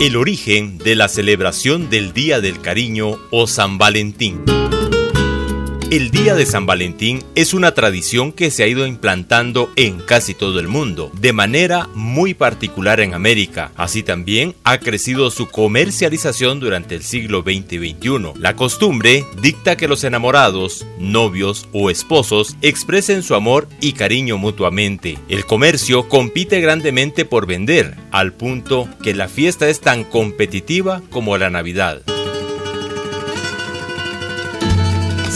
El origen de la celebración del Día del Cariño o San Valentín. El Día de San Valentín es una tradición que se ha ido implantando en casi todo el mundo, de manera muy particular en América. Así también ha crecido su comercialización durante el siglo XX y XXI. La costumbre dicta que los enamorados, novios o esposos expresen su amor y cariño mutuamente. El comercio compite grandemente por vender, al punto que la fiesta es tan competitiva como la Navidad.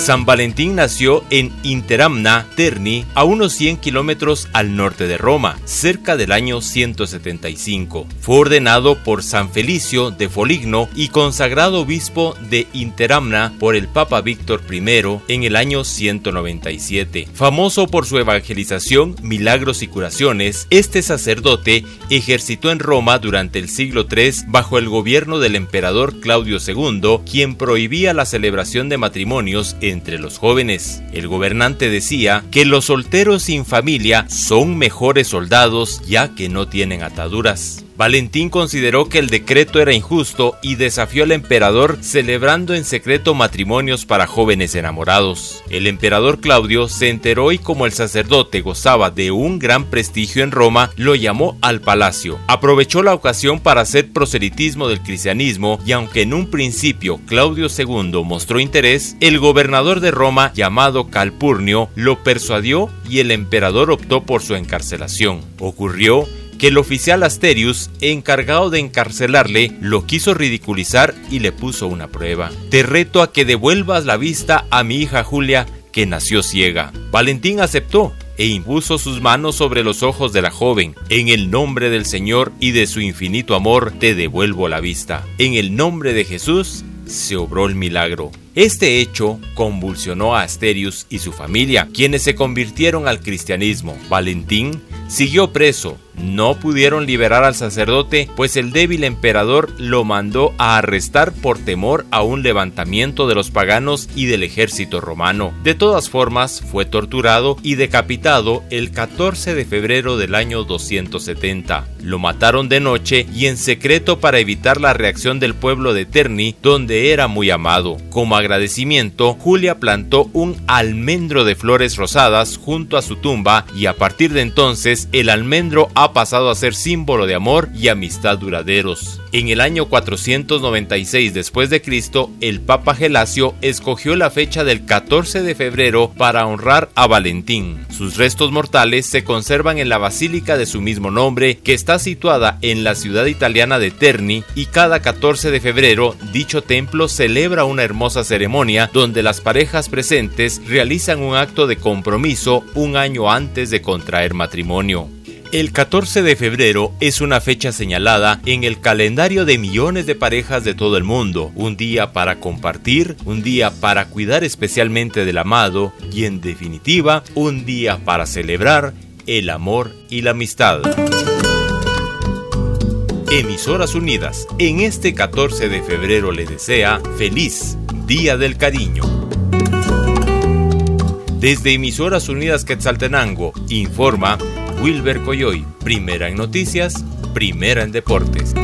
San Valentín nació en Interamna, Terni, a unos 100 kilómetros al norte de Roma, cerca del año 175. Fue ordenado por San Felicio de Foligno y consagrado obispo de Interamna por el Papa Víctor I en el año 197. Famoso por su evangelización, milagros y curaciones, este sacerdote ejercitó en Roma durante el siglo III bajo el gobierno del emperador Claudio II, quien prohibía la celebración de matrimonios entre los jóvenes. El gobernante decía que los solteros sin familia son mejores soldados ya que no tienen ataduras. Valentín consideró que el decreto era injusto y desafió al emperador celebrando en secreto matrimonios para jóvenes enamorados. El emperador Claudio se enteró y como el sacerdote gozaba de un gran prestigio en Roma, lo llamó al palacio. Aprovechó la ocasión para hacer proselitismo del cristianismo y aunque en un principio Claudio II mostró interés, el gobernador de Roma llamado Calpurnio lo persuadió y el emperador optó por su encarcelación. Ocurrió que el oficial Asterius, encargado de encarcelarle, lo quiso ridiculizar y le puso una prueba. Te reto a que devuelvas la vista a mi hija Julia, que nació ciega. Valentín aceptó e impuso sus manos sobre los ojos de la joven. En el nombre del Señor y de su infinito amor, te devuelvo la vista. En el nombre de Jesús, se obró el milagro. Este hecho convulsionó a Asterius y su familia, quienes se convirtieron al cristianismo. Valentín siguió preso. No pudieron liberar al sacerdote, pues el débil emperador lo mandó a arrestar por temor a un levantamiento de los paganos y del ejército romano. De todas formas, fue torturado y decapitado el 14 de febrero del año 270. Lo mataron de noche y en secreto para evitar la reacción del pueblo de Terni, donde era muy amado. Como agradecimiento, Julia plantó un almendro de flores rosadas junto a su tumba y a partir de entonces el almendro pasado a ser símbolo de amor y amistad duraderos. En el año 496 después de Cristo, el Papa Gelasio escogió la fecha del 14 de febrero para honrar a Valentín. Sus restos mortales se conservan en la basílica de su mismo nombre, que está situada en la ciudad italiana de Terni, y cada 14 de febrero dicho templo celebra una hermosa ceremonia donde las parejas presentes realizan un acto de compromiso un año antes de contraer matrimonio. El 14 de febrero es una fecha señalada en el calendario de millones de parejas de todo el mundo, un día para compartir, un día para cuidar especialmente del amado y en definitiva un día para celebrar el amor y la amistad. Emisoras Unidas, en este 14 de febrero le desea feliz Día del Cariño. Desde Emisoras Unidas Quetzaltenango, informa Wilber Coyoy, primera en noticias, primera en deportes.